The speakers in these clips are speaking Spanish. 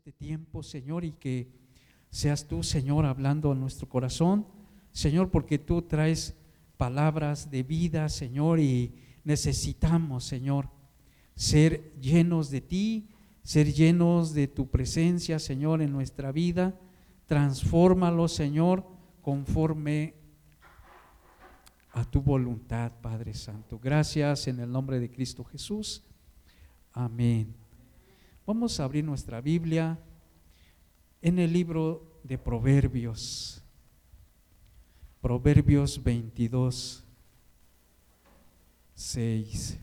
este tiempo, Señor, y que seas tú, Señor, hablando a nuestro corazón. Señor, porque tú traes palabras de vida, Señor, y necesitamos, Señor, ser llenos de ti, ser llenos de tu presencia, Señor, en nuestra vida. Transfórmalo, Señor, conforme a tu voluntad, Padre Santo. Gracias en el nombre de Cristo Jesús. Amén. Vamos a abrir nuestra Biblia en el libro de Proverbios. Proverbios 22, 6.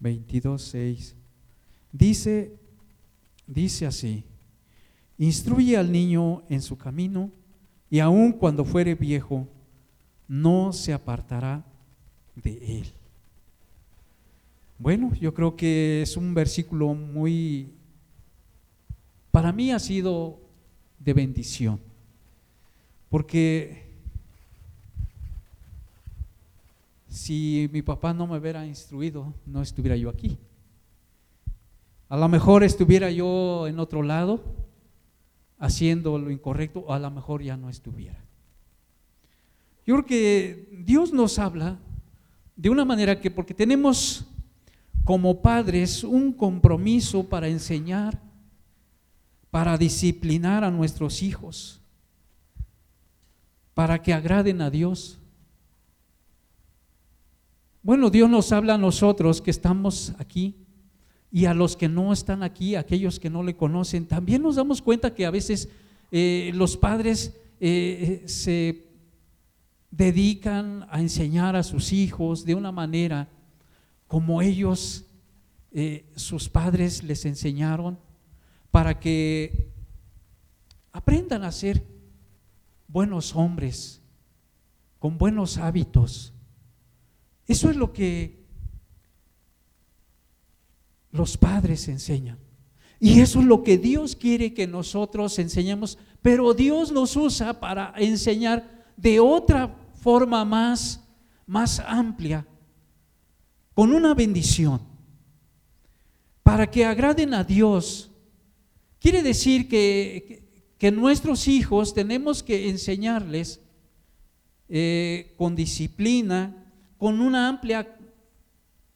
Veintidós, seis. Dice, dice así, instruye al niño en su camino y aun cuando fuere viejo, no se apartará de él. Bueno, yo creo que es un versículo muy, para mí ha sido de bendición, porque si mi papá no me hubiera instruido, no estuviera yo aquí. A lo mejor estuviera yo en otro lado, haciendo lo incorrecto, o a lo mejor ya no estuviera. Yo creo que Dios nos habla de una manera que, porque tenemos como padres un compromiso para enseñar, para disciplinar a nuestros hijos, para que agraden a Dios. Bueno, Dios nos habla a nosotros que estamos aquí y a los que no están aquí, aquellos que no le conocen, también nos damos cuenta que a veces eh, los padres eh, se dedican a enseñar a sus hijos de una manera como ellos, eh, sus padres les enseñaron, para que aprendan a ser buenos hombres, con buenos hábitos. Eso es lo que los padres enseñan. Y eso es lo que Dios quiere que nosotros enseñemos, pero Dios nos usa para enseñar de otra forma más, más amplia, con una bendición, para que agraden a Dios. Quiere decir que, que, nuestros hijos tenemos que enseñarles eh, con disciplina, con una amplia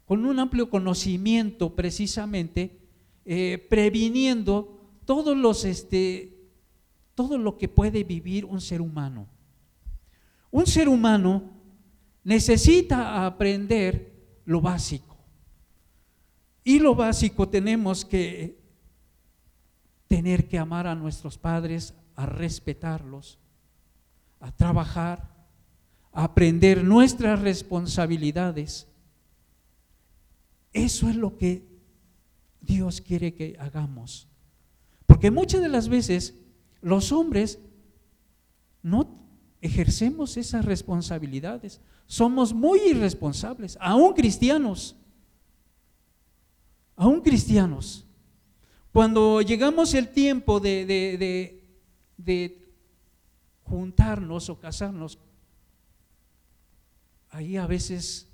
con un amplio conocimiento precisamente, eh, previniendo todos los, este, todo lo que puede vivir un ser humano. Un ser humano necesita aprender lo básico. Y lo básico tenemos que tener que amar a nuestros padres, a respetarlos, a trabajar, aprender nuestras responsabilidades eso es lo que Dios quiere que hagamos. Porque muchas de las veces los hombres no ejercemos esas responsabilidades. Somos muy irresponsables, aún cristianos. Aún cristianos. Cuando llegamos el tiempo de, de, de juntarnos o casarnos, ahí a veces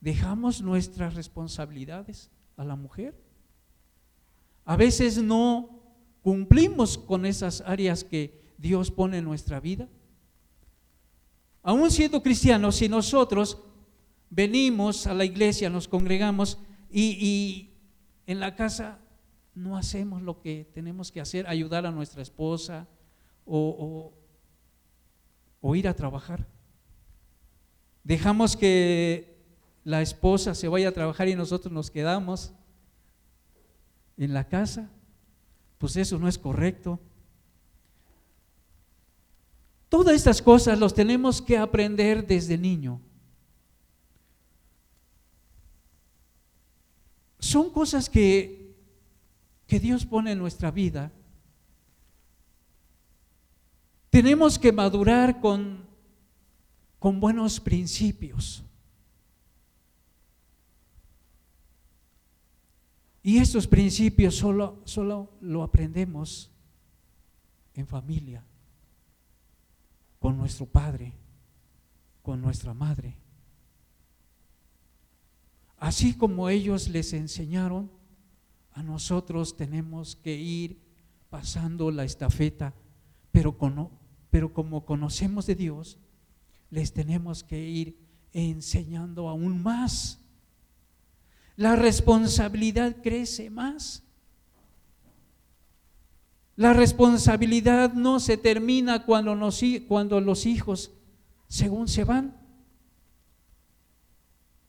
dejamos nuestras responsabilidades a la mujer. A veces no cumplimos con esas áreas que Dios pone en nuestra vida. Aún siendo cristianos, si nosotros venimos a la iglesia, nos congregamos y, en la casa no hacemos lo que tenemos que hacer, ayudar a nuestra esposa o, o ir a trabajar. Dejamos que la esposa se vaya a trabajar y nosotros nos quedamos en la casa, pues eso no es correcto. Todas estas cosas los tenemos que aprender desde niño. Son cosas que, que Dios pone en nuestra vida. Tenemos que madurar con, con buenos principios. Y estos principios solo, solo lo aprendemos en familia, con nuestro padre, con nuestra madre. Así como ellos les enseñaron, a nosotros tenemos que ir pasando la estafeta, pero, pero como conocemos de Dios, les tenemos que ir enseñando aún más la responsabilidad crece más. La responsabilidad no se termina cuando, los hijos, según se van.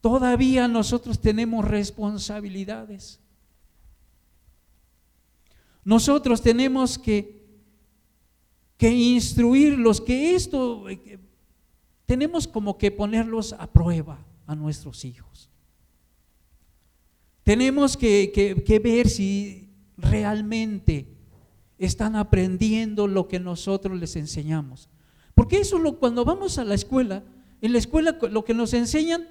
Todavía nosotros tenemos responsabilidades. Nosotros tenemos que, que instruirlos, que esto, tenemos como que ponerlos a prueba a nuestros hijos. Tenemos que, ver si realmente están aprendiendo lo que nosotros les enseñamos. Porque eso lo, cuando vamos a la escuela, en la escuela lo que nos enseñan,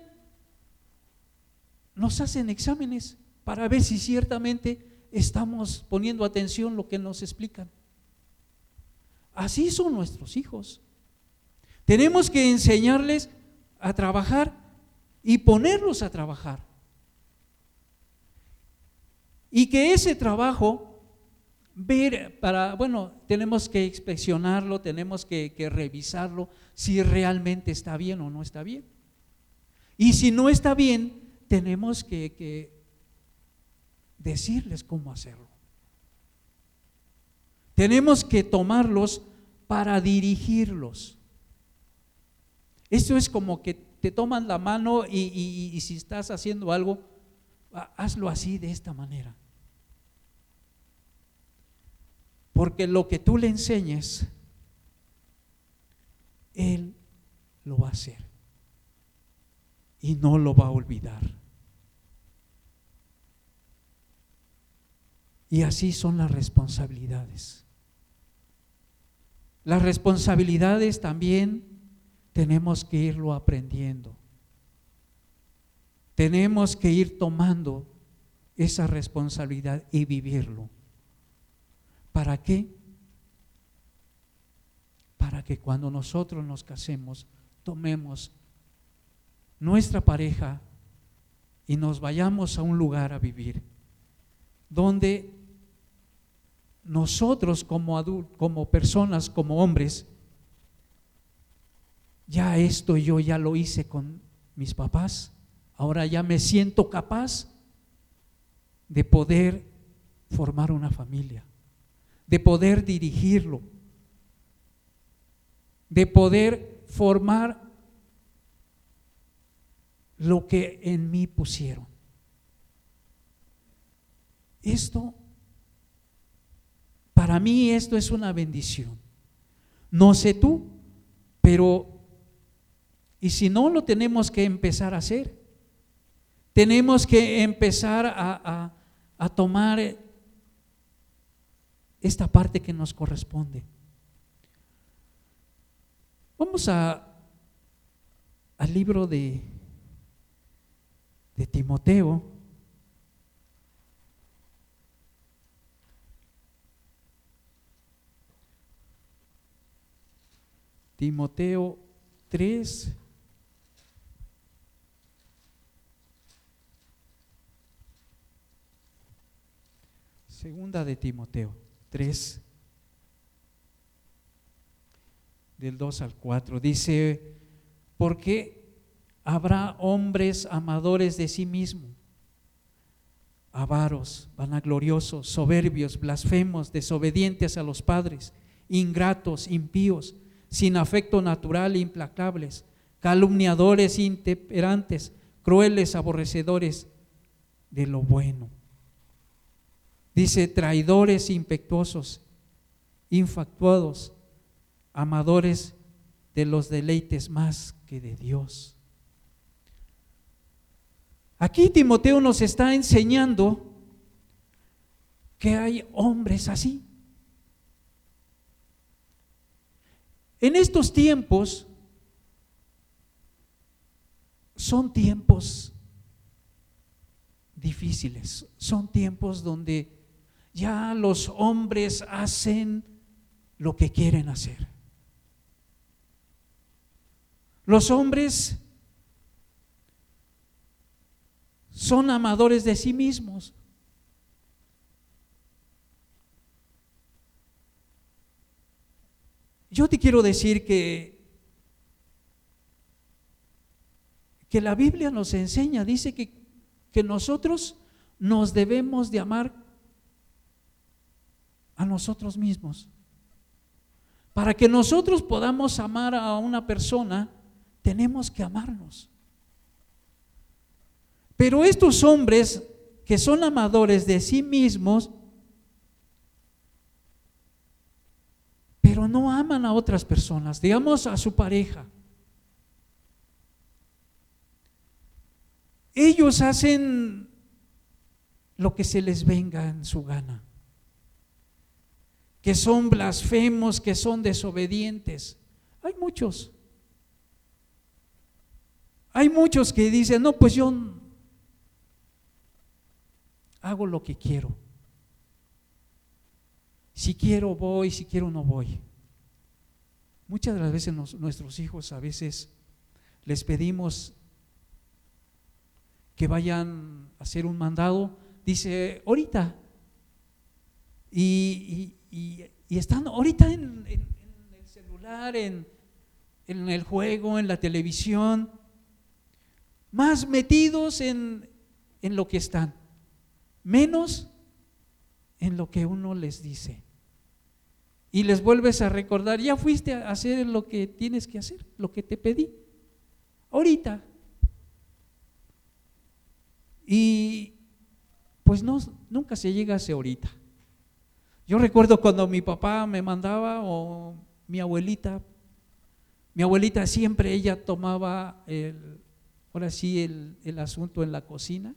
nos hacen exámenes para ver si ciertamente estamos poniendo atención lo que nos explican. Así son nuestros hijos. Tenemos que enseñarles a trabajar y ponerlos a trabajar. Y que ese trabajo, ver para, bueno, tenemos que inspeccionarlo, tenemos que, revisarlo si realmente está bien o no está bien. Y si no está bien, tenemos que, decirles cómo hacerlo. Tenemos que tomarlos para dirigirlos. Esto es como que te toman la mano y, y, si estás haciendo algo, hazlo así, de esta manera. Porque lo que tú le enseñes, Él lo va a hacer. Y no lo va a olvidar. Y así son las responsabilidades. Las responsabilidades también tenemos que irlo aprendiendo. Tenemos que ir tomando esa responsabilidad y vivirlo. ¿Para qué? Para que cuando nosotros nos casemos, tomemos nuestra pareja y nos vayamos a un lugar a vivir, donde nosotros como adultos, como personas, como hombres, ya esto yo ya lo hice con mis papás, ahora ya me siento capaz de poder formar una familia de poder dirigirlo, de poder formar lo que en mí pusieron. Esto, para mí esto es una bendición. No sé tú, pero, y si no lo tenemos que empezar a hacer, tenemos que empezar a, a, tomar esta parte que nos corresponde. Vamos a, al libro de, de Timoteo. Timoteo 3. Segunda de Timoteo. 3, del 2 al 4. Dice, porque habrá hombres amadores de sí mismo, avaros, vanagloriosos, soberbios, blasfemos, desobedientes a los padres, ingratos, impíos, sin afecto natural, implacables, calumniadores, intemperantes, crueles, aborrecedores de lo bueno Dice, traidores impetuosos, infactuados, amadores de los deleites más que de Dios. Aquí Timoteo nos está enseñando que hay hombres así. En estos tiempos son tiempos difíciles, son tiempos donde ya los hombres hacen lo que quieren hacer. Los hombres son amadores de sí mismos. Yo te quiero decir que, que la Biblia nos enseña, dice que, que nosotros nos debemos de amar a nosotros mismos. Para que nosotros podamos amar a una persona, tenemos que amarnos. Pero estos hombres que son amadores de sí mismos, pero no aman a otras personas, digamos a su pareja. Ellos hacen lo que se les venga en su gana que son blasfemos, que son desobedientes. Hay muchos. Hay muchos que dicen, no, pues yo hago lo que quiero. Si quiero voy, si quiero no voy. Muchas de las veces nuestros hijos a veces les pedimos que vayan a hacer un mandado, dice, ahorita. Y, y, están ahorita en, el celular, en, en el juego, en la televisión, más metidos en, en lo que están, menos en lo que uno les dice. Y les vuelves a recordar, ya fuiste a hacer lo que tienes que hacer, lo que te pedí, ahorita. Y pues no, nunca se llega a ese ahorita. Yo recuerdo cuando mi papá me mandaba o mi abuelita, mi abuelita siempre ella tomaba el, ahora sí el, asunto en la cocina.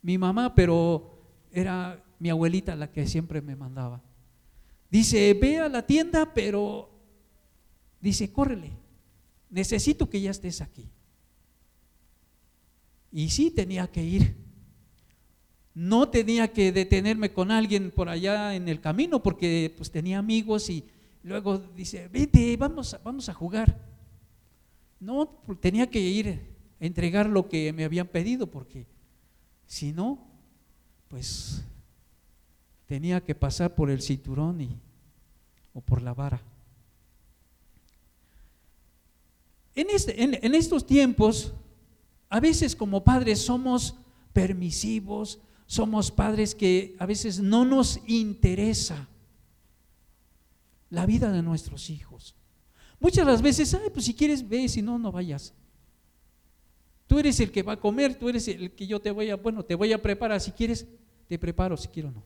Mi mamá, pero era mi abuelita la que siempre me mandaba. Dice, ve a la tienda, pero dice, córrele, necesito que ya estés aquí. Y sí tenía que ir no tenía que detenerme con alguien por allá en el camino porque pues tenía amigos y luego dice, vete, vamos, vamos a jugar. No, tenía que ir a entregar lo que me habían pedido porque si no, pues tenía que pasar por el cinturón y, o por la vara. En, este, en estos tiempos, a veces como padres somos permisivos, somos padres que a veces no nos interesa la vida de nuestros hijos. Muchas las veces, ay, pues si quieres ve, si no, no vayas. Tú eres el que va a comer, tú eres el que yo te voy a, bueno, te voy a preparar, si quieres, te preparo, si quiero no.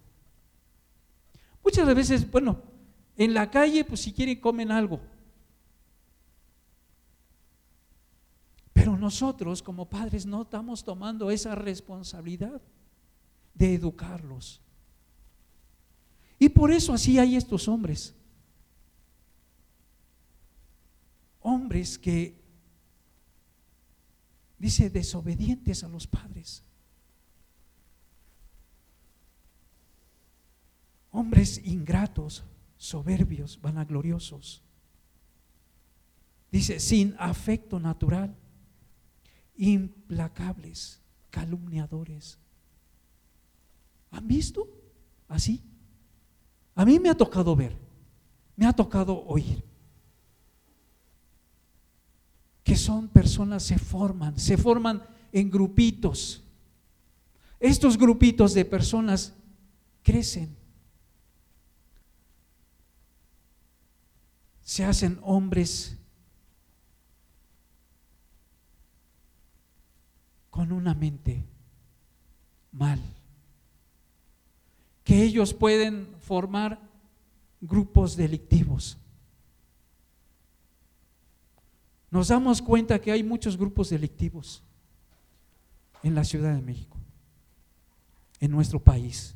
Muchas las veces, bueno, en la calle, pues si quieren comen algo. Pero nosotros como padres no estamos tomando esa responsabilidad de educarlos. Y por eso así hay estos hombres. Hombres que, dice, desobedientes a los padres. Hombres ingratos, soberbios, vanagloriosos. Dice, sin afecto natural, implacables, calumniadores ¿Han visto? Así. A mí me ha tocado ver, me ha tocado oír. Que son personas, se forman, se forman en grupitos. Estos grupitos de personas crecen. Se hacen hombres con una mente mal que ellos pueden formar grupos delictivos. Nos damos cuenta que hay muchos grupos delictivos en la Ciudad de México, en nuestro país.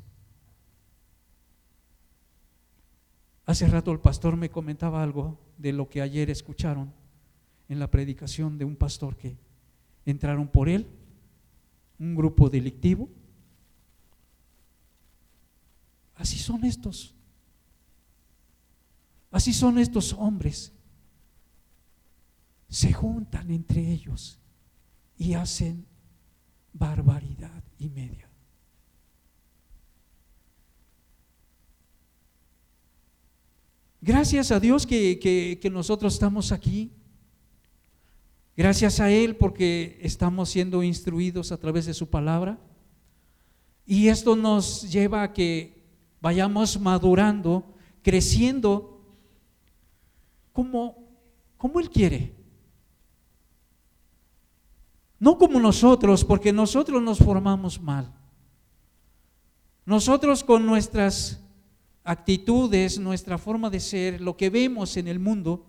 Hace rato el pastor me comentaba algo de lo que ayer escucharon en la predicación de un pastor que entraron por él, un grupo delictivo, Así son estos. Así son estos hombres. Se juntan entre ellos y hacen barbaridad y media. Gracias a Dios que, nosotros estamos aquí. Gracias a Él porque estamos siendo instruidos a través de su palabra. Y esto nos lleva a que vayamos madurando, creciendo como, como Él quiere. No como nosotros, porque nosotros nos formamos mal. Nosotros con nuestras actitudes, nuestra forma de ser, lo que vemos en el mundo,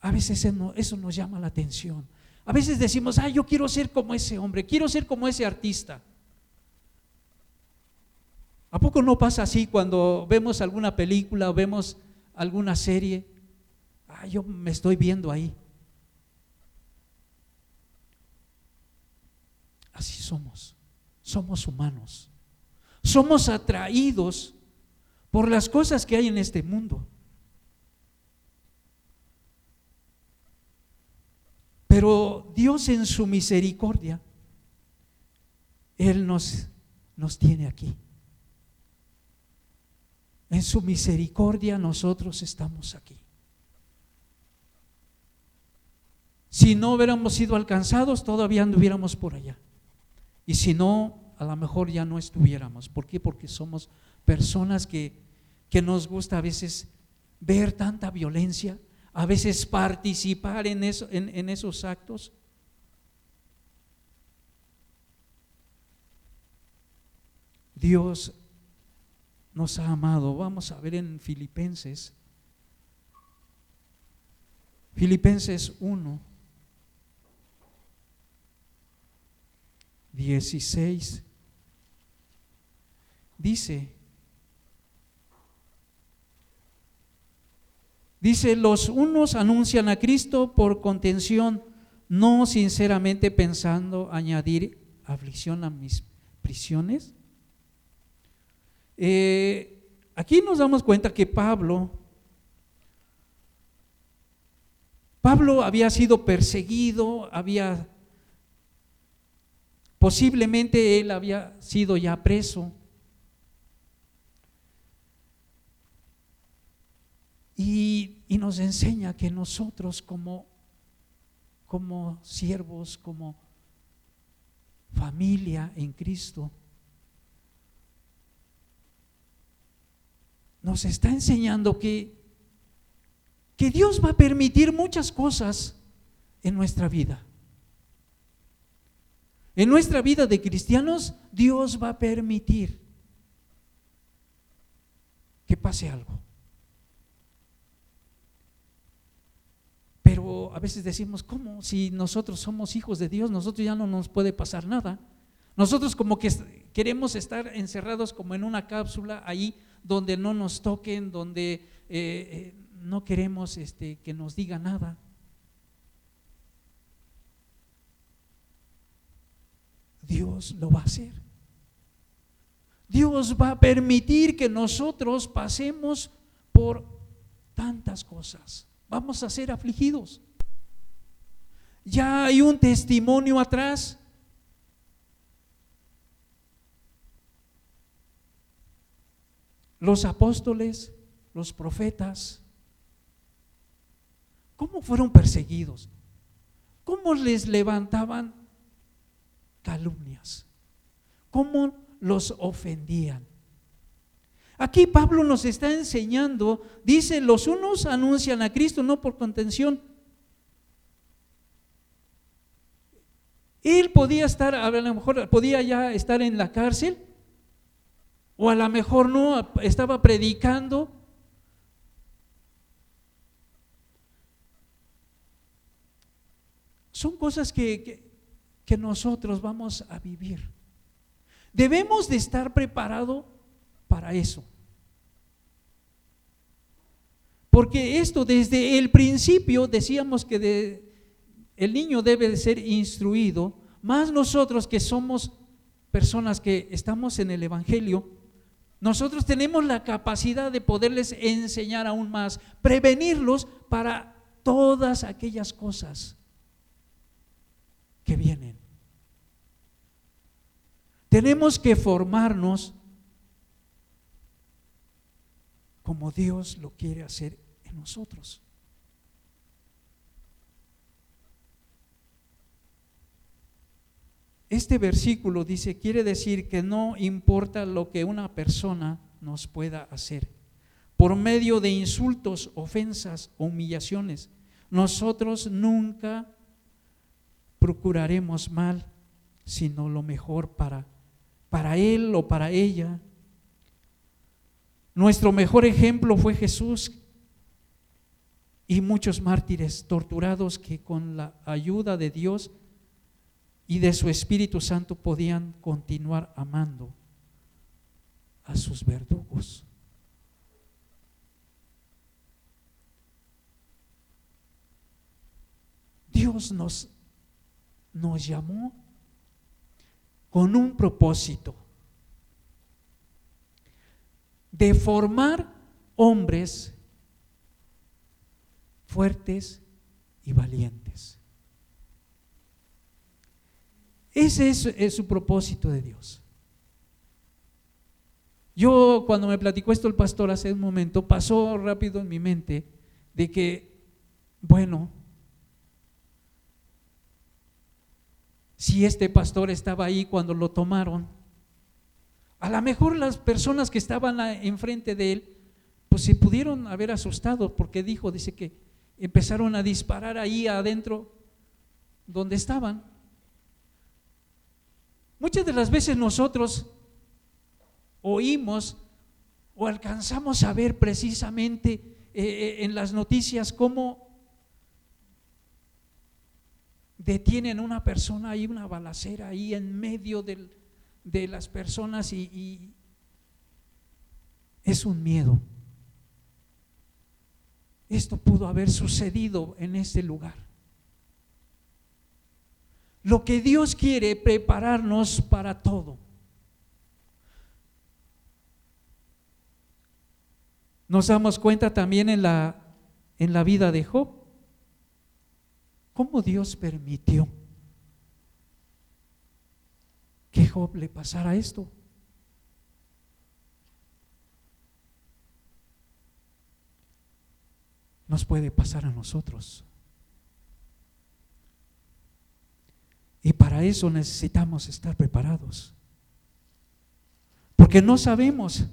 a veces eso nos llama la atención. A veces decimos, ah, yo quiero ser como ese hombre, quiero ser como ese artista. ¿A poco no pasa así cuando vemos alguna película o vemos alguna serie, ah, yo me estoy viendo ahí. Así somos, somos humanos, somos atraídos por las cosas que hay en este mundo. Pero Dios en su misericordia, Él nos, nos tiene aquí. En su misericordia nosotros estamos aquí. Si no hubiéramos sido alcanzados, todavía anduviéramos por allá. Y si no, a lo mejor ya no estuviéramos. ¿Por qué? Porque somos personas que, nos gusta a veces ver tanta violencia, a veces participar en, en esos actos. Dios nos ha amado. Vamos a ver en Filipenses. Filipenses 1, 16. Dice, dice, los unos anuncian a Cristo por contención, no sinceramente pensando añadir aflicción a mis prisiones eh, aquí nos damos cuenta que Pablo, Pablo había sido perseguido, había, posiblemente él había sido ya preso. Y, y nos enseña que nosotros como, como siervos, como familia en Cristo, nos está enseñando que, que Dios va a permitir muchas cosas en nuestra vida. En nuestra vida de cristianos, Dios va a permitir que pase algo. Pero a veces decimos, ¿cómo? Si nosotros somos hijos de Dios, nosotros ya no nos puede pasar nada. Nosotros como que queremos estar encerrados como en una cápsula ahí donde no nos toquen, donde eh, eh, no queremos este, que nos diga nada. Dios lo va a hacer. Dios va a permitir que nosotros pasemos por tantas cosas. Vamos a ser afligidos. Ya hay un testimonio atrás los apóstoles, los profetas, ¿cómo fueron perseguidos? ¿Cómo les levantaban calumnias? ¿Cómo los ofendían? Aquí Pablo nos está enseñando, dice, los unos anuncian a Cristo no por contención. Él podía estar, a lo mejor podía ya estar en la cárcel, o a lo mejor no, estaba predicando. Son cosas que, que, nosotros vamos a vivir. Debemos de estar preparados para eso. Porque esto desde el principio decíamos que el niño debe de ser instruido, más nosotros que somos personas que estamos en el Evangelio, nosotros tenemos la capacidad de poderles enseñar aún más, prevenirlos para todas aquellas cosas que vienen. Tenemos que formarnos como Dios lo quiere hacer en nosotros. Este versículo dice, quiere decir que no importa lo que una persona nos pueda hacer. Por medio de insultos, ofensas humillaciones, nosotros nunca procuraremos mal, sino lo mejor para, para él o para ella. Nuestro mejor ejemplo fue Jesús y muchos mártires torturados que con la ayuda de Dios y de su Espíritu Santo podían continuar amando a sus verdugos. Dios nos, nos llamó con un propósito de formar hombres fuertes y valientes. Ese es, su propósito de Dios. Yo cuando me platicó esto el pastor hace un momento, pasó rápido en mi mente de que, bueno, si este pastor estaba ahí cuando lo tomaron, a lo mejor las personas que estaban enfrente de él, pues se pudieron haber asustado porque dijo, dice que empezaron a disparar ahí adentro donde estaban. Muchas de las veces nosotros oímos o alcanzamos a ver precisamente eh, eh, en las noticias cómo detienen una persona ahí, una balacera ahí en medio de las personas y es un miedo. Esto pudo haber sucedido en este lugar. Lo que Dios quiere prepararnos para todo. Nos damos cuenta también en la, en la vida de Job, cómo Dios permitió que Job le pasara esto. Nos puede pasar a nosotros. Y para eso necesitamos estar preparados. Porque no sabemos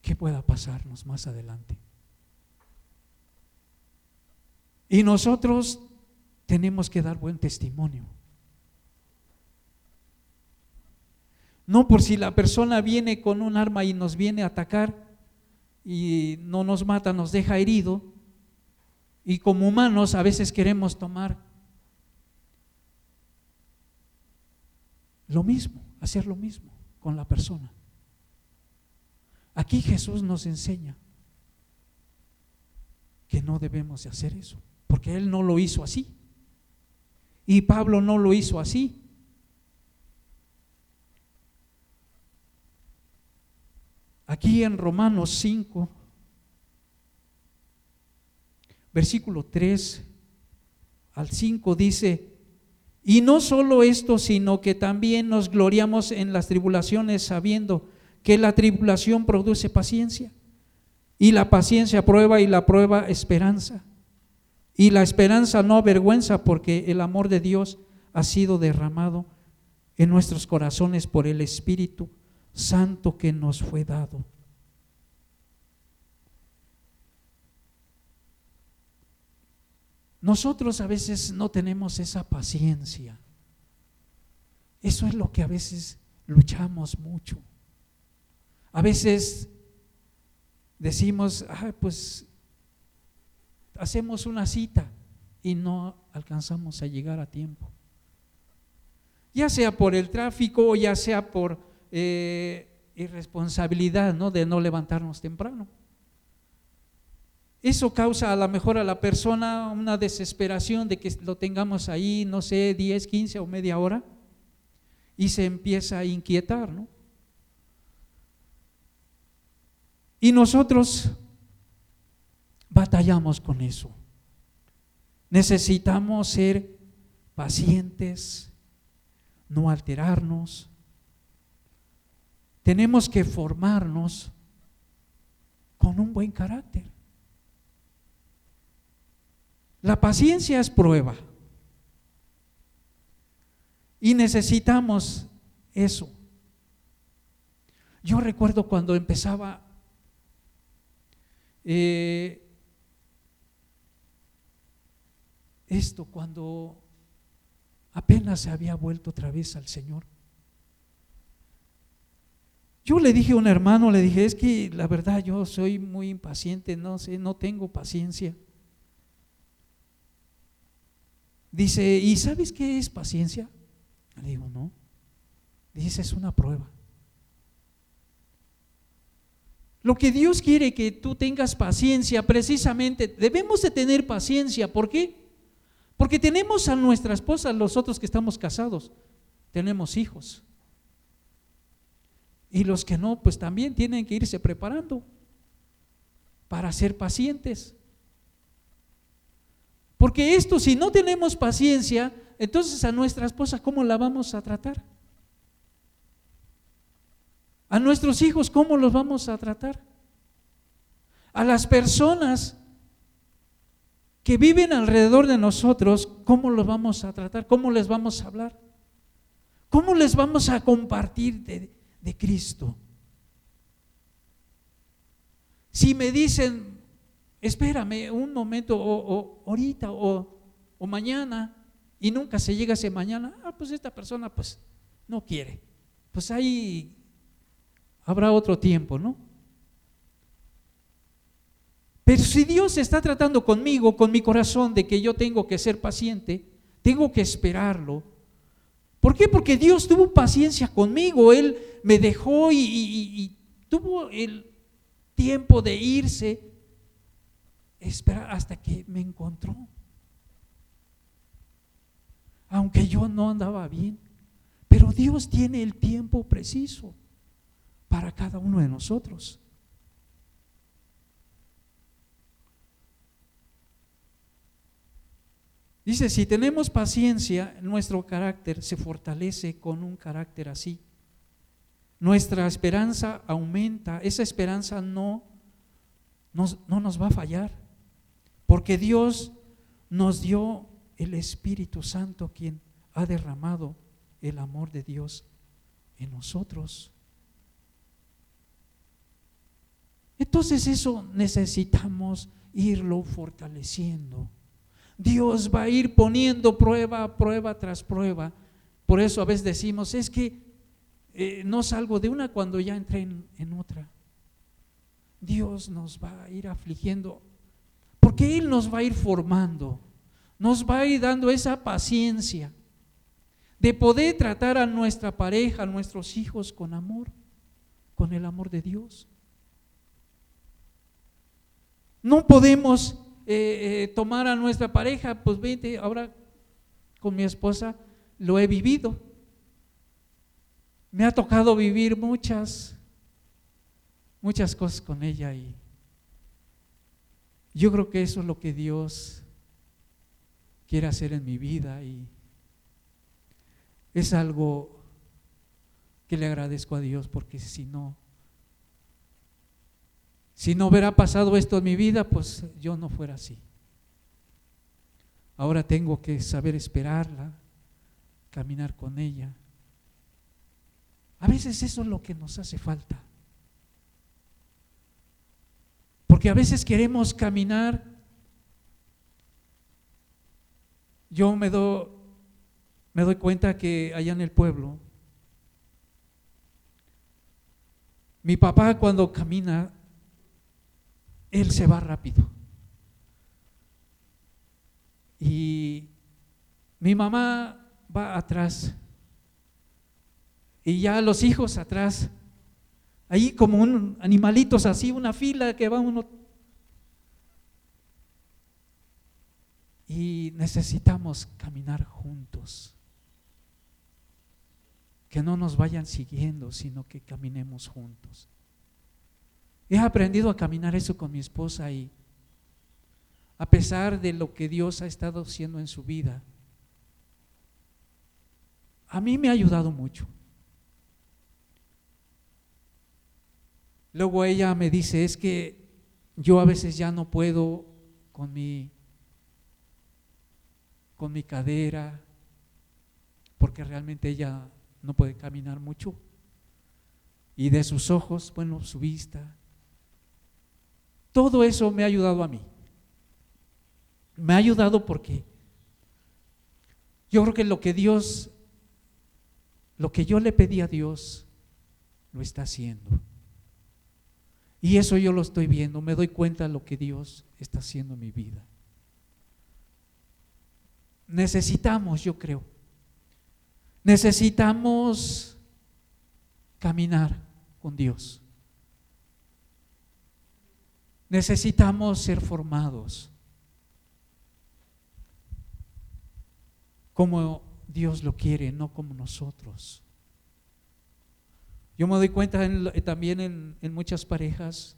qué pueda pasarnos más adelante. Y nosotros tenemos que dar buen testimonio. No por si la persona viene con un arma y nos viene a atacar y no nos mata, nos deja herido. Y como humanos a veces queremos tomar Lo mismo, hacer lo mismo con la persona. Aquí Jesús nos enseña que no debemos de hacer eso, porque Él no lo hizo así. Y Pablo no lo hizo así. Aquí en Romanos 5, versículo 3 al 5 dice, y no solo esto, sino que también nos gloriamos en las tribulaciones sabiendo que la tribulación produce paciencia. Y la paciencia prueba y la prueba esperanza. Y la esperanza no avergüenza porque el amor de Dios ha sido derramado en nuestros corazones por el Espíritu Santo que nos fue dado. Nosotros a veces no tenemos esa paciencia. Eso es lo que a veces luchamos mucho. A veces decimos, pues hacemos una cita y no alcanzamos a llegar a tiempo. Ya sea por el tráfico o ya sea por eh, irresponsabilidad ¿no? de no levantarnos temprano. Eso causa a lo mejor a la persona una desesperación de que lo tengamos ahí, no sé, 10, 15 o media hora, y se empieza a inquietar, ¿no? Y nosotros batallamos con eso. Necesitamos ser pacientes, no alterarnos. Tenemos que formarnos con un buen carácter. La paciencia es prueba. Y necesitamos eso. Yo recuerdo cuando empezaba eh, esto, cuando apenas se había vuelto otra vez al Señor. Yo le dije a un hermano, le dije, es que la verdad yo soy muy impaciente, no sé, no tengo paciencia. Dice, ¿y sabes qué es paciencia? Le digo, no. Dice, es una prueba. Lo que Dios quiere que tú tengas paciencia, precisamente, debemos de tener paciencia. ¿Por qué? Porque tenemos a nuestra esposa, los otros que estamos casados, tenemos hijos. Y los que no, pues también tienen que irse preparando para ser pacientes. Porque esto, si no tenemos paciencia, entonces a nuestra esposa, ¿cómo la vamos a tratar? A nuestros hijos, ¿cómo los vamos a tratar? A las personas que viven alrededor de nosotros, ¿cómo los vamos a tratar? ¿Cómo les vamos a hablar? ¿Cómo les vamos a compartir de, de Cristo? Si me dicen, espérame un momento, o, ahorita, o, o mañana, y nunca se llega ese mañana, ah, pues esta persona pues no quiere. Pues ahí habrá otro tiempo, ¿no? Pero si Dios está tratando conmigo, con mi corazón, de que yo tengo que ser paciente, tengo que esperarlo. ¿Por qué? Porque Dios tuvo paciencia conmigo, Él me dejó y, tuvo el tiempo de irse, esperar hasta que me encontró. Aunque yo no andaba bien, pero Dios tiene el tiempo preciso para cada uno de nosotros. Dice, si tenemos paciencia, nuestro carácter se fortalece con un carácter así. Nuestra esperanza aumenta, esa esperanza no nos, no nos va a fallar, porque Dios nos dio el Espíritu Santo quien ha derramado el amor de Dios en nosotros. Entonces eso necesitamos irlo fortaleciendo. Dios va a ir poniendo prueba, prueba tras prueba. Por eso a veces decimos, es que eh, no salgo de una cuando ya entré en, en otra. Dios nos va a ir afligiendo, porque Él nos va a ir formando, nos va a ir dando esa paciencia de poder tratar a nuestra pareja, a nuestros hijos con amor, con el amor de Dios. No podemos eh, eh, tomar a nuestra pareja, pues vete, ahora con mi esposa lo he vivido. Me ha tocado vivir muchas, muchas cosas con ella y yo creo que eso es lo que Dios quiere hacer en mi vida y es algo que le agradezco a Dios porque si no, si no hubiera pasado esto en mi vida, pues yo no fuera así. Ahora tengo que saber esperarla, caminar con ella. A veces eso es lo que nos hace falta. Porque a veces queremos caminar. Yo me, me doy cuenta que allá en el pueblo, mi papá cuando camina él se va rápido. Y mi mamá va atrás. Y ya los hijos atrás. Ahí como un animalitos así, una fila que va uno. Y necesitamos caminar juntos. Que no nos vayan siguiendo, sino que caminemos juntos. He aprendido a caminar eso con mi esposa y a pesar de lo que Dios ha estado haciendo en su vida, a mí me ha ayudado mucho. Luego ella me dice, es que yo a veces ya no puedo con mi con mi cadera porque realmente ella no puede caminar mucho. Y de sus ojos, bueno, su vista. Todo eso me ha ayudado a mí. Me ha ayudado porque yo creo que lo que Dios, lo que yo le pedí a Dios, lo está haciendo. Y eso yo lo estoy viendo, me doy cuenta de lo que Dios está haciendo en mi vida. Necesitamos, yo creo, necesitamos caminar con Dios. Necesitamos ser formados como Dios lo quiere, no como nosotros. Yo me doy cuenta también en, muchas parejas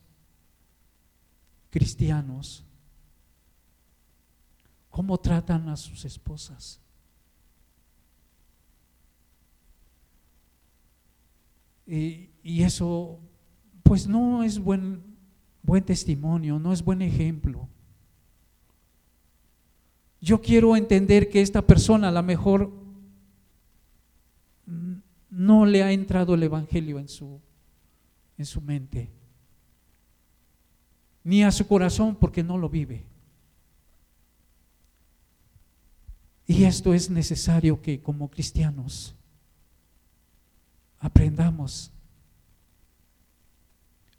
cristianos cómo tratan a sus esposas. Y, y, eso, pues no es buen, buen testimonio, no es buen ejemplo. Yo quiero entender que esta persona a lo mejor no le ha entrado el Evangelio en su, en su mente, ni a su corazón porque no lo vive. Y esto es necesario que como cristianos aprendamos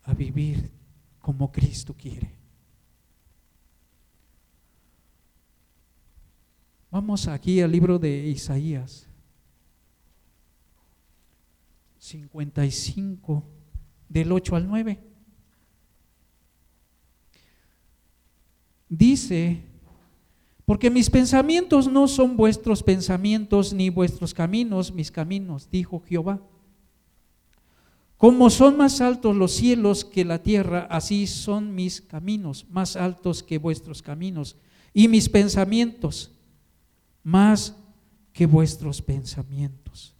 a vivir como Cristo quiere. Vamos aquí al libro de Isaías 55, del 8 al 9. Dice, porque mis pensamientos no son vuestros pensamientos, ni vuestros caminos mis caminos, dijo Jehová. Como son más altos los cielos que la tierra, así son mis caminos, más altos que vuestros caminos, y mis pensamientos más que vuestros pensamientos.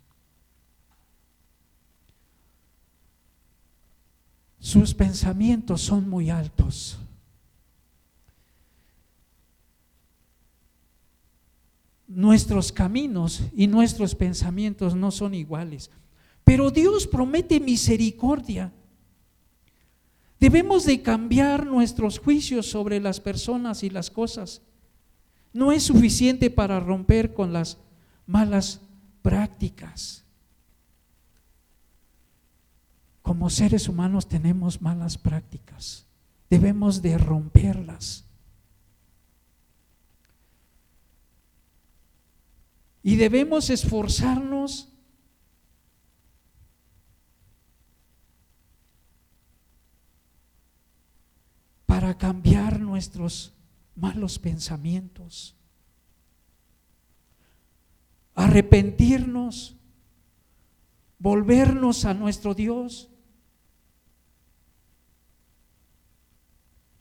Sus pensamientos son muy altos. Nuestros caminos y nuestros pensamientos no son iguales. Pero Dios promete misericordia. Debemos de cambiar nuestros juicios sobre las personas y las cosas. No es suficiente para romper con las malas prácticas. Como seres humanos tenemos malas prácticas. Debemos de romperlas. Y debemos esforzarnos para cambiar nuestros malos pensamientos, arrepentirnos, volvernos a nuestro Dios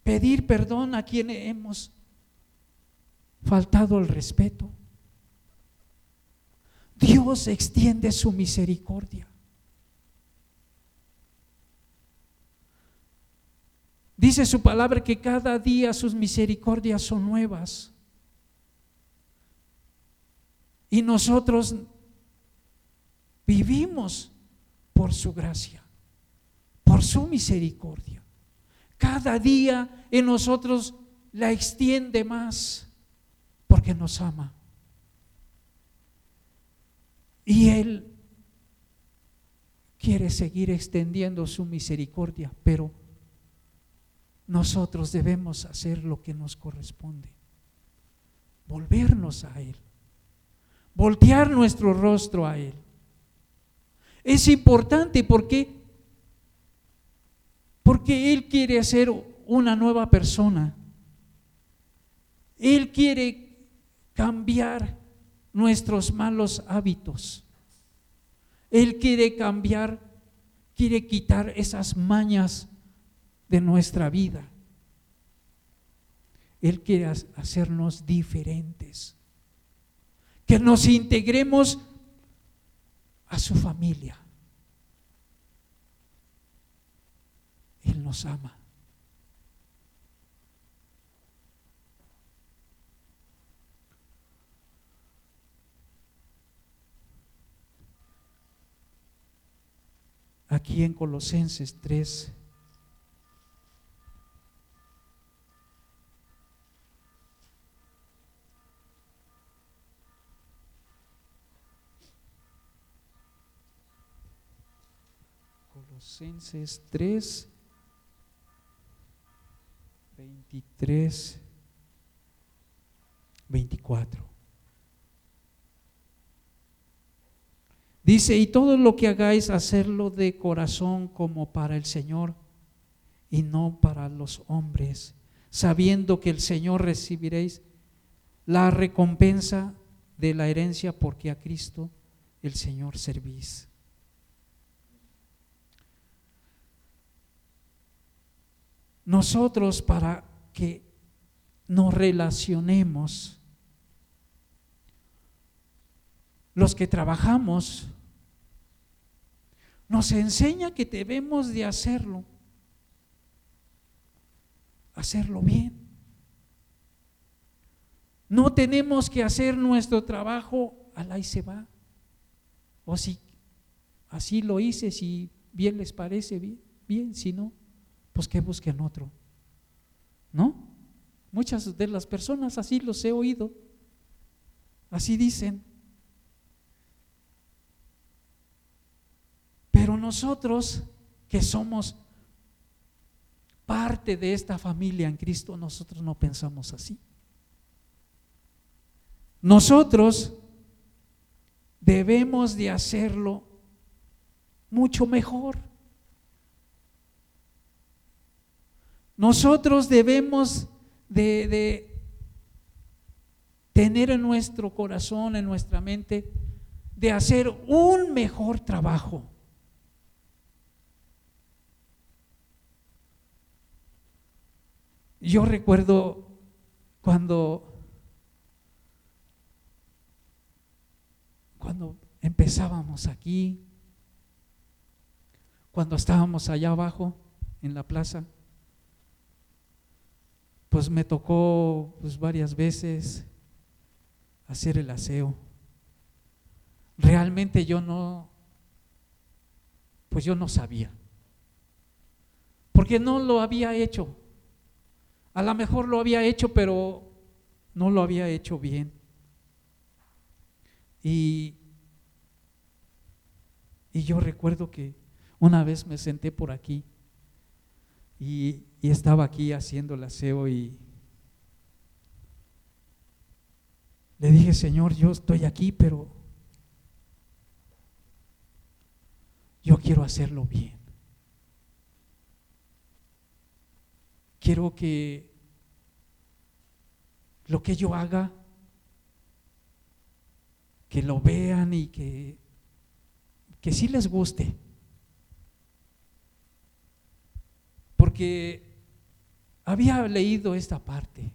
pedir perdón a quienes hemos faltado el respeto. Dios extiende su misericordia. Dice su palabra que cada día sus misericordias son nuevas. Y nosotros vivimos por su gracia, por su misericordia cada día en nosotros la extiende más porque nos ama. Y Él quiere seguir extendiendo su misericordia, pero nosotros debemos hacer lo que nos corresponde. Volvernos a Él. Voltear nuestro rostro a Él. Es importante porque porque Él quiere hacer una nueva persona. Él quiere cambiar nuestros malos hábitos. Él quiere cambiar, quiere quitar esas mañas de nuestra vida. Él quiere hacernos diferentes, que nos integremos a su familia. Él nos ama. Aquí en Colosenses 3, Colosenses 3, 23, 24. Dice, y todo lo que hagáis, hacerlo de corazón como para el Señor y no para los hombres, sabiendo que el Señor recibiréis la recompensa de la herencia porque a Cristo el Señor servís. Nosotros para que nos relacionemos, los que trabajamos, nos enseña que debemos de hacerlo, hacerlo bien. No tenemos que hacer nuestro trabajo al ahí se va. O si así lo hice, si bien les parece bien, bien, si no, pues que busquen otro. ¿No? Muchas de las personas así los he oído. Así dicen. Pero nosotros que somos parte de esta familia en Cristo, nosotros no pensamos así. Nosotros debemos de hacerlo mucho mejor. Nosotros debemos de, tener en nuestro corazón, en nuestra mente, de hacer un mejor trabajo. Yo recuerdo cuando cuando empezábamos aquí, cuando estábamos allá abajo en la plaza, pues me tocó pues, varias veces hacer el aseo. Realmente yo no, pues yo no sabía, porque no lo había hecho. A lo mejor lo había hecho, pero no lo había hecho bien. Y, y yo recuerdo que una vez me senté por aquí y, estaba aquí haciendo el aseo y le dije, Señor, yo estoy aquí, pero yo quiero hacerlo bien. Quiero que lo que yo haga, que lo vean y que, que sí les guste. porque había leído esta parte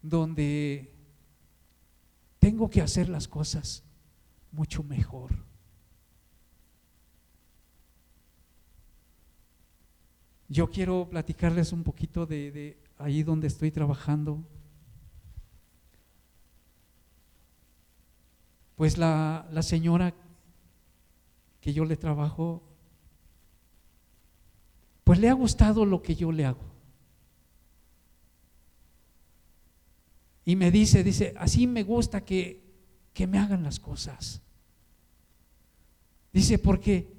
donde tengo que hacer las cosas mucho mejor. Yo quiero platicarles un poquito de, ahí donde estoy trabajando. Pues la, la señora que yo le trabajo pues le ha gustado lo que yo le hago. Y me dice, dice, así me gusta que, que me hagan las cosas. Dice, porque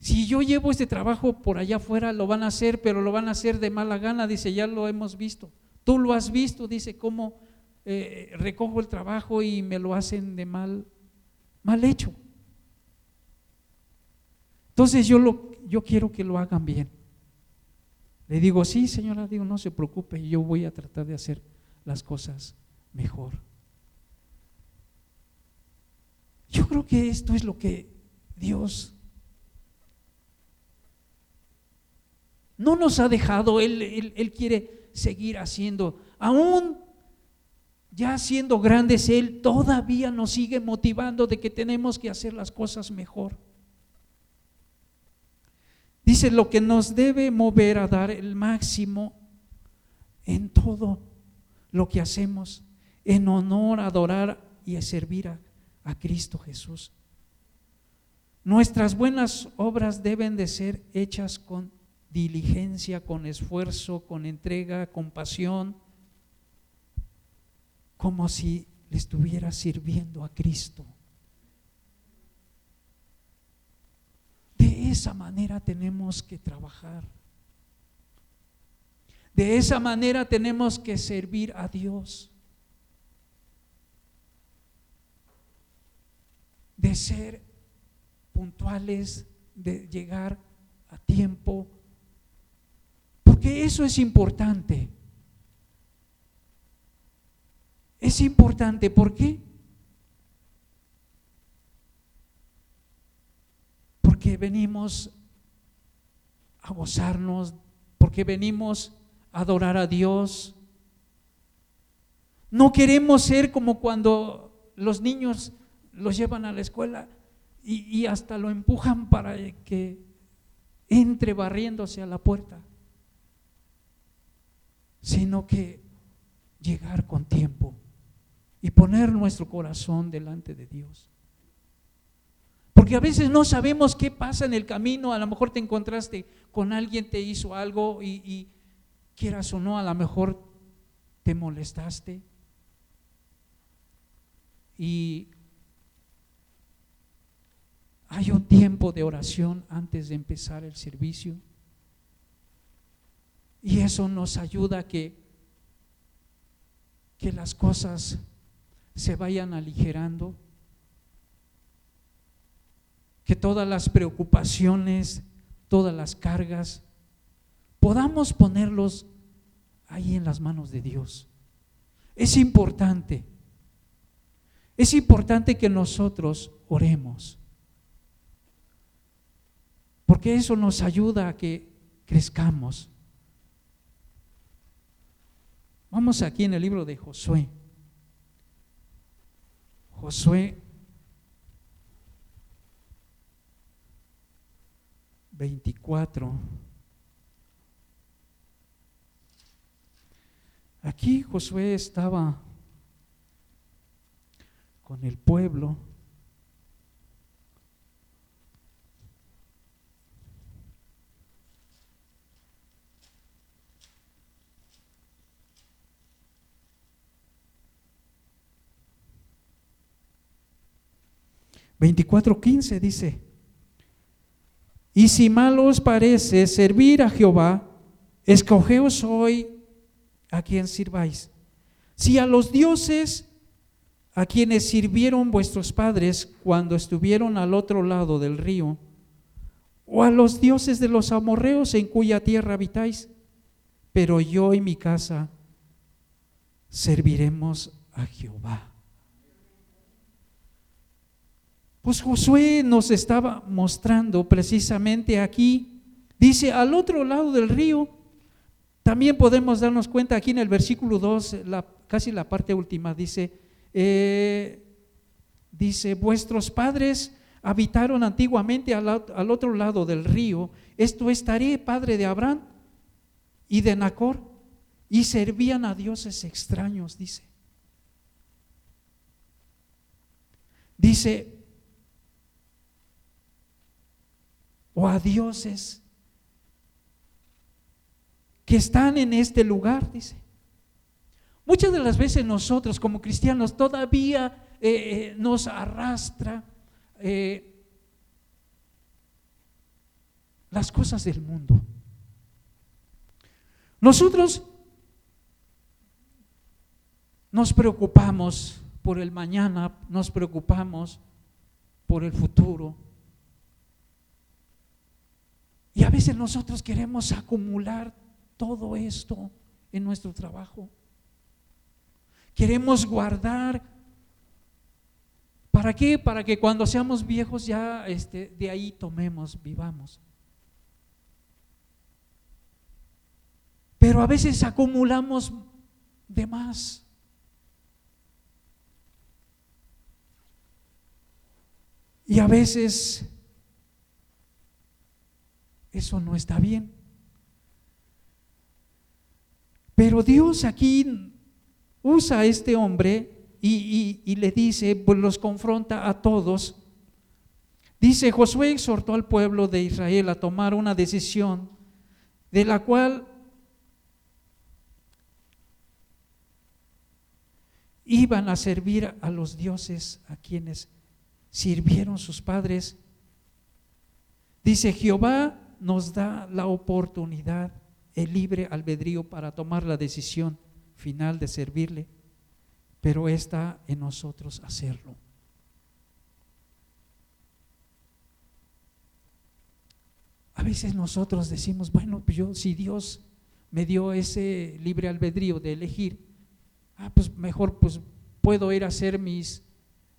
si yo llevo este trabajo por allá afuera, lo van a hacer, pero lo van a hacer de mala gana, dice, ya lo hemos visto. Tú lo has visto, dice, cómo eh, recojo el trabajo y me lo hacen de mal, mal hecho. Entonces yo, lo, yo quiero que lo hagan bien. Le digo, sí, señora, digo, no se preocupe, yo voy a tratar de hacer las cosas mejor. Yo creo que esto es lo que Dios No nos ha dejado, Él, él, quiere seguir haciendo. Aún ya siendo grandes, Él todavía nos sigue motivando de que tenemos que hacer las cosas mejor. Dice lo que nos debe mover a dar el máximo en todo lo que hacemos, en honor, adorar y a servir a, a Cristo Jesús. Nuestras buenas obras deben de ser hechas con diligencia, con esfuerzo, con entrega, con pasión, como si le estuviera sirviendo a Cristo. De esa manera tenemos que trabajar. De esa manera tenemos que servir a Dios. De ser puntuales, de llegar a tiempo, porque eso es importante. Es importante, ¿por qué? Porque venimos a gozarnos, porque venimos a adorar a Dios. No queremos ser como cuando los niños los llevan a la escuela y, hasta lo empujan para que entre barriéndose a la puerta, sino que llegar con tiempo y poner nuestro corazón delante de Dios. Porque a veces no sabemos qué pasa en el camino, a lo mejor te encontraste con alguien, te hizo algo y, quieras o no, a lo mejor te molestaste. Y hay un tiempo de oración antes de empezar el servicio. Y eso nos ayuda a que, que las cosas se vayan aligerando, que todas las preocupaciones, todas las cargas, podamos ponerlos ahí en las manos de Dios. Es importante, es importante que nosotros oremos. Porque eso nos ayuda a que crezcamos. Vamos aquí en el libro de Josué. Josué 24. Aquí Josué estaba con el pueblo 24:15 dice, y si mal os parece servir a Jehová, escogeos hoy a quien sirváis. Si a los dioses a quienes sirvieron vuestros padres cuando estuvieron al otro lado del río, o a los dioses de los amorreos en cuya tierra habitáis, pero yo y mi casa serviremos a Jehová. Pues Josué nos estaba mostrando precisamente aquí, dice, al otro lado del río, también podemos darnos cuenta aquí en el versículo 2, casi la parte última, dice, eh, dice, vuestros padres habitaron antiguamente al, al, otro lado del río, esto estaré padre de Abraham y de Nacor, y servían a dioses extraños, dice. Dice, o a dioses que están en este lugar, dice. Muchas de las veces nosotros como cristianos todavía eh, eh, nos arrastra eh, las cosas del mundo. Nosotros nos preocupamos por el mañana, nos preocupamos por el futuro, y a veces nosotros queremos acumular todo esto en nuestro trabajo. Queremos guardar. ¿Para qué? Para que cuando seamos viejos ya este, de ahí tomemos, vivamos. Pero a veces acumulamos de más. Y a veces eso no está bien. Pero Dios aquí usa a este hombre y, le dice, pues los confronta a todos. Dice, Josué exhortó al pueblo de Israel a tomar una decisión de la cual iban a servir a los dioses a quienes sirvieron sus padres. Dice, Jehová nos da la oportunidad, el libre albedrío para tomar la decisión final de servirle, pero está en nosotros hacerlo. A veces nosotros decimos, bueno, pues yo si Dios me dio ese libre albedrío de elegir, ah, pues mejor pues puedo ir a hacer mis,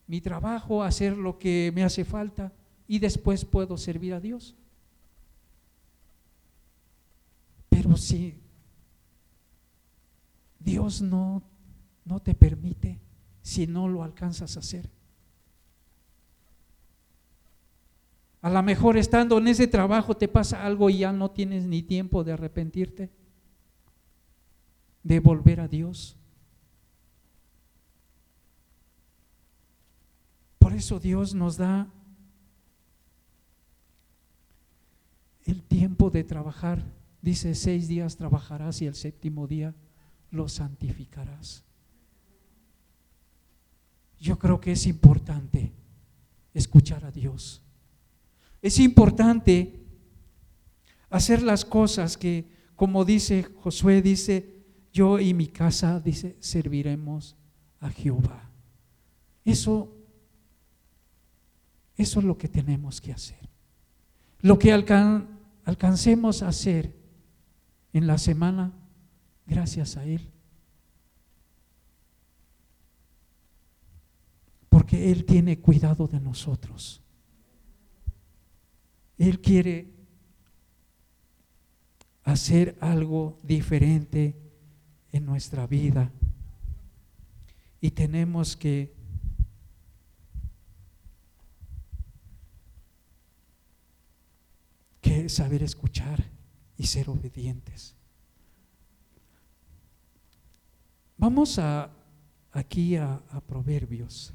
mi trabajo, hacer lo que me hace falta y después puedo servir a Dios. Si Dios no, no te permite, si no lo alcanzas a hacer. A lo mejor estando en ese trabajo te pasa algo y ya no tienes ni tiempo de arrepentirte, de volver a Dios. Por eso Dios nos da el tiempo de trabajar. Dice, seis días trabajarás y el séptimo día lo santificarás. Yo creo que es importante escuchar a Dios. Es importante hacer las cosas que, como dice Josué, dice, yo y mi casa, dice, serviremos a Jehová. Eso eso es lo que tenemos que hacer. Lo que alcancemos a hacer en la semana, gracias a Él. Porque Él tiene cuidado de nosotros. Él quiere hacer algo diferente en nuestra vida. Y tenemos que que saber escuchar y ser obedientes. Vamos a, aquí a, a Proverbios.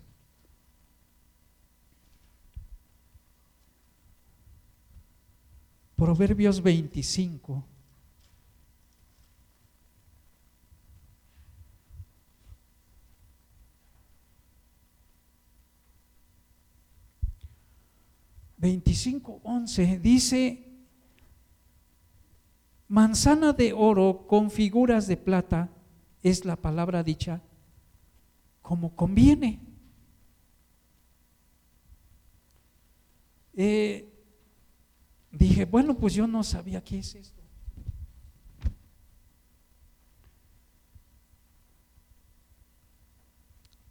Proverbios 25. Veinticinco once dice manzana de oro con figuras de plata es la palabra dicha como conviene. Eh, dije, bueno, pues yo no sabía qué es esto.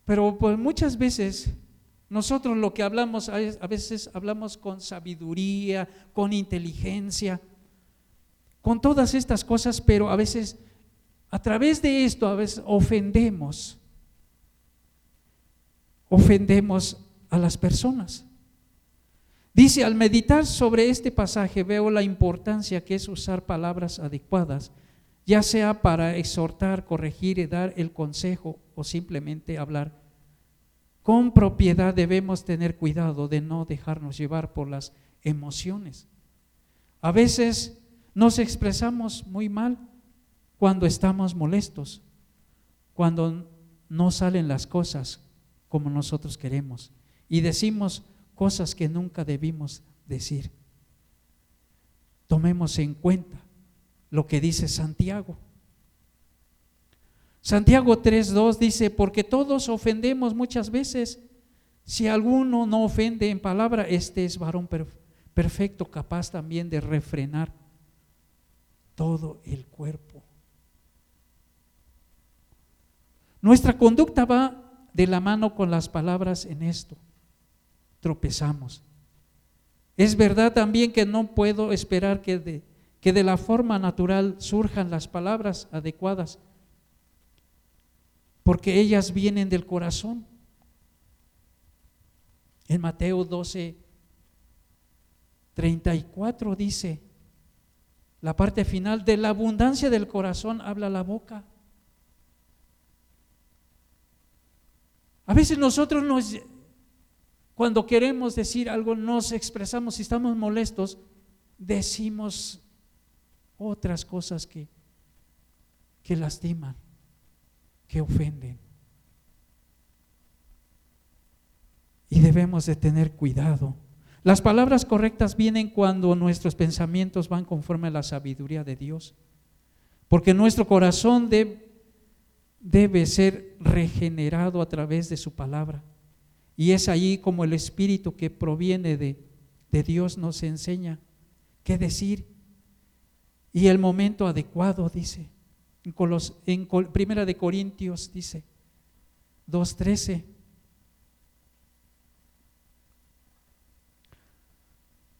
Pero pues muchas veces nosotros lo que hablamos, a veces hablamos con sabiduría, con inteligencia, con todas estas cosas, pero a veces a través de esto a veces ofendemos, ofendemos a las personas. Dice, al meditar sobre este pasaje veo la importancia que es usar palabras adecuadas, ya sea para exhortar, corregir y dar el consejo o simplemente hablar. Con propiedad debemos tener cuidado de no dejarnos llevar por las emociones. A veces nos expresamos muy mal cuando estamos molestos, cuando no salen las cosas como nosotros queremos y decimos cosas que nunca debimos decir. Tomemos en cuenta lo que dice Santiago. Santiago 3.2 dice, porque todos ofendemos muchas veces. Si alguno no ofende en palabra, este es varón perfecto, capaz también de refrenar todo el cuerpo. Nuestra conducta va de la mano con las palabras en esto. Tropezamos. Es verdad también que no puedo esperar que de, que de la forma natural surjan las palabras adecuadas, porque ellas vienen del corazón. En Mateo 12, 34 dice, la parte final, de la abundancia del corazón habla la boca. A veces nosotros nos, cuando queremos decir algo, nos expresamos, si estamos molestos, decimos otras cosas que, que lastiman, que ofenden. Y debemos de tener cuidado. Las palabras correctas vienen cuando nuestros pensamientos van conforme a la sabiduría de Dios. Porque nuestro corazón debe, ser regenerado a través de su palabra. Y es allí como el Espíritu que proviene de, Dios nos enseña qué decir y el momento adecuado, dice. En, en Primera de Corintios dice 2.13.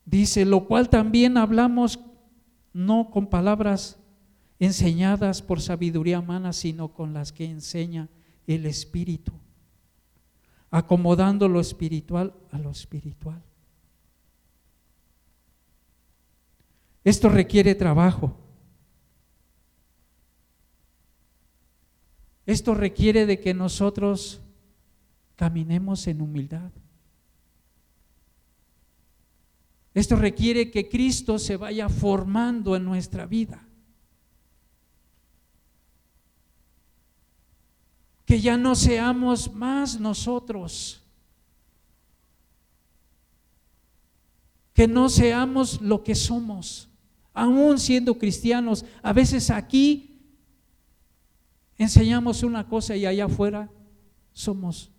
Dice, lo cual también hablamos no con palabras enseñadas por sabiduría humana, sino con las que enseña el Espíritu, acomodando lo espiritual a lo espiritual. Esto requiere trabajo. Esto requiere de que nosotros caminemos en humildad. Esto requiere que Cristo se vaya formando en nuestra vida. Que ya no seamos más nosotros. Que no seamos lo que somos. Aún siendo cristianos, a veces aquí enseñamos una cosa y allá afuera somos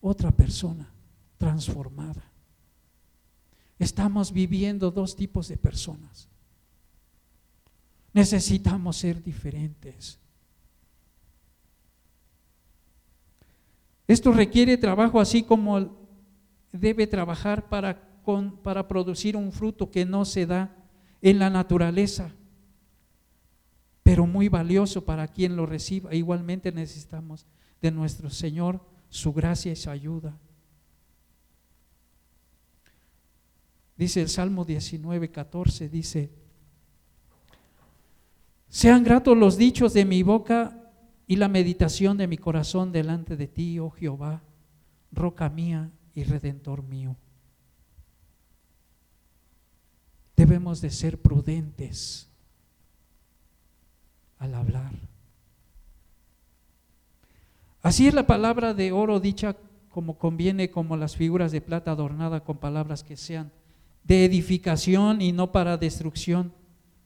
otra persona transformada. Estamos viviendo dos tipos de personas. Necesitamos ser diferentes. Esto requiere trabajo así como debe trabajar para, para producir un fruto que no se da en la naturaleza, pero muy valioso para quien lo reciba. Igualmente necesitamos de nuestro Señor su gracia y su ayuda. Dice el Salmo 19, 14, dice, sean gratos los dichos de mi boca y la meditación de mi corazón delante de ti, oh Jehová, roca mía y redentor mío. Debemos de ser prudentes al hablar. Así es la palabra de oro dicha como conviene, como las figuras de plata adornada con palabras que sean de edificación y no para destrucción,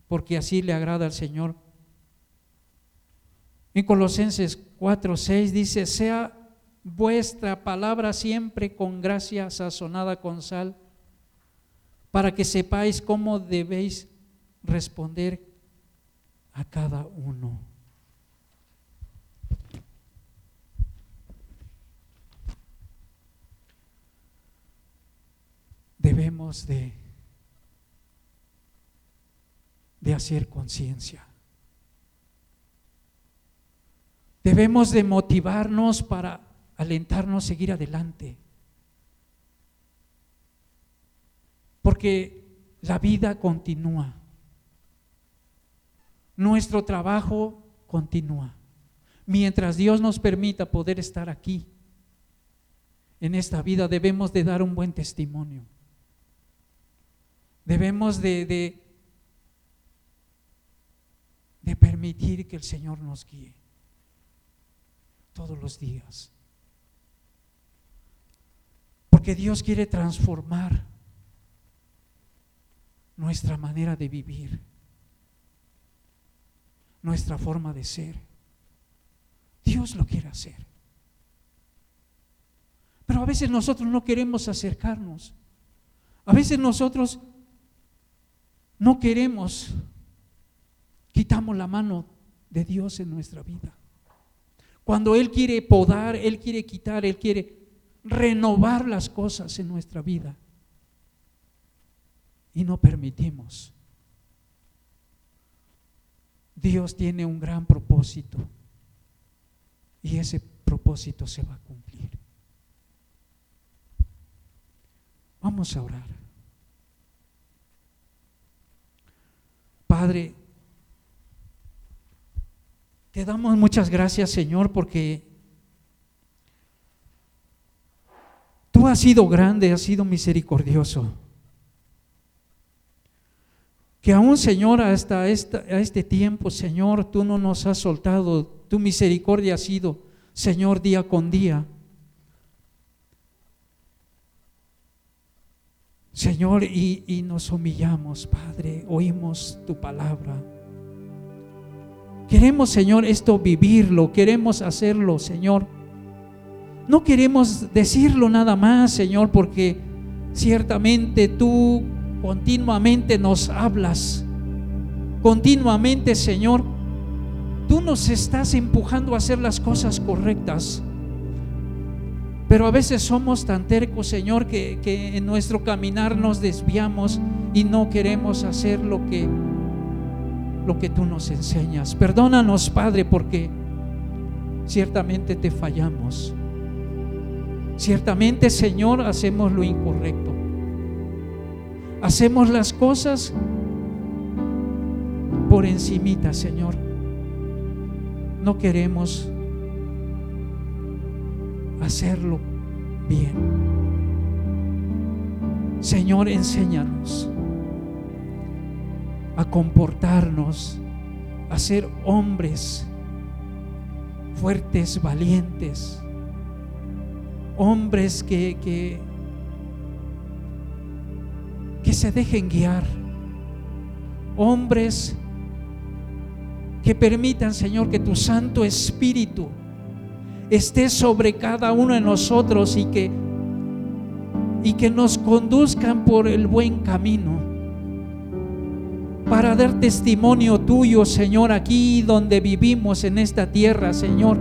porque así le agrada al Señor. En Colosenses 4, 6 dice, sea vuestra palabra siempre con gracia sazonada con sal, para que sepáis cómo debéis responder a cada uno. Debemos de, de hacer conciencia. Debemos de motivarnos para alentarnos a seguir adelante. Porque la vida continúa. Nuestro trabajo continúa. Mientras Dios nos permita poder estar aquí, en esta vida, debemos de dar un buen testimonio. Debemos de, de, permitir que el Señor nos guíe todos los días. Porque Dios quiere transformar nuestra manera de vivir, nuestra forma de ser. Dios lo quiere hacer. Pero a veces nosotros no queremos acercarnos. A veces nosotros no queremos, quitamos la mano de Dios en nuestra vida. Cuando Él quiere podar, Él quiere quitar, Él quiere renovar las cosas en nuestra vida. Y no permitimos. Dios tiene un gran propósito y ese propósito se va a cumplir. Vamos a orar. Padre, te damos muchas gracias, Señor, porque tú has sido grande, has sido misericordioso. Que aún, Señor, hasta este tiempo, Señor, tú no nos has soltado. Tu misericordia ha sido, Señor, día con día. Señor, y, y nos humillamos, Padre, oímos tu palabra. Queremos, Señor, esto vivirlo, queremos hacerlo, Señor. No queremos decirlo nada más, Señor, porque ciertamente tú continuamente nos hablas. Continuamente, Señor, tú nos estás empujando a hacer las cosas correctas. Pero a veces somos tan tercos, Señor, que, en nuestro caminar nos desviamos y no queremos hacer lo que, lo que tú nos enseñas. Perdónanos, Padre, porque ciertamente te fallamos. Ciertamente, Señor, hacemos lo incorrecto. Hacemos las cosas por encimita, Señor. No queremos hacerlo bien. Señor, enséñanos a comportarnos, a ser hombres fuertes, valientes, hombres que, que, que se dejen guiar, hombres que permitan, Señor, que tu Santo Espíritu esté sobre cada uno de nosotros y que, y que nos conduzcan por el buen camino para dar testimonio tuyo, Señor, aquí donde vivimos en esta tierra, Señor.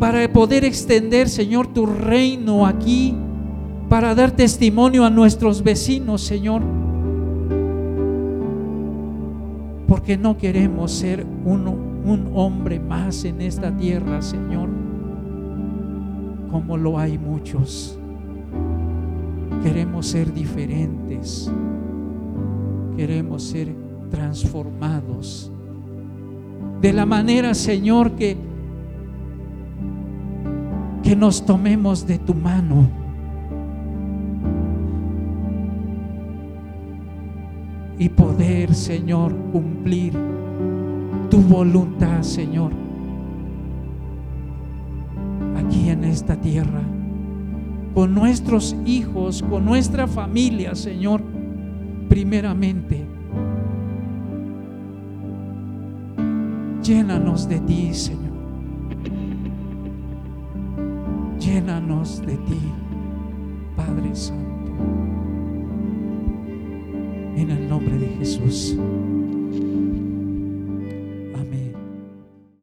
Para poder extender, Señor, tu reino aquí, para dar testimonio a nuestros vecinos, Señor. Porque no queremos ser uno un hombre más en esta tierra, Señor, como lo hay muchos. Queremos ser diferentes, queremos ser transformados. De la manera, Señor, que, que nos tomemos de tu mano. Y poder, Señor, cumplir tu voluntad, Señor, aquí en esta tierra, con nuestros hijos, con nuestra familia, Señor, primeramente. Llénanos de ti, Señor. Llénanos de ti, Padre Santo. En el nombre de Jesús.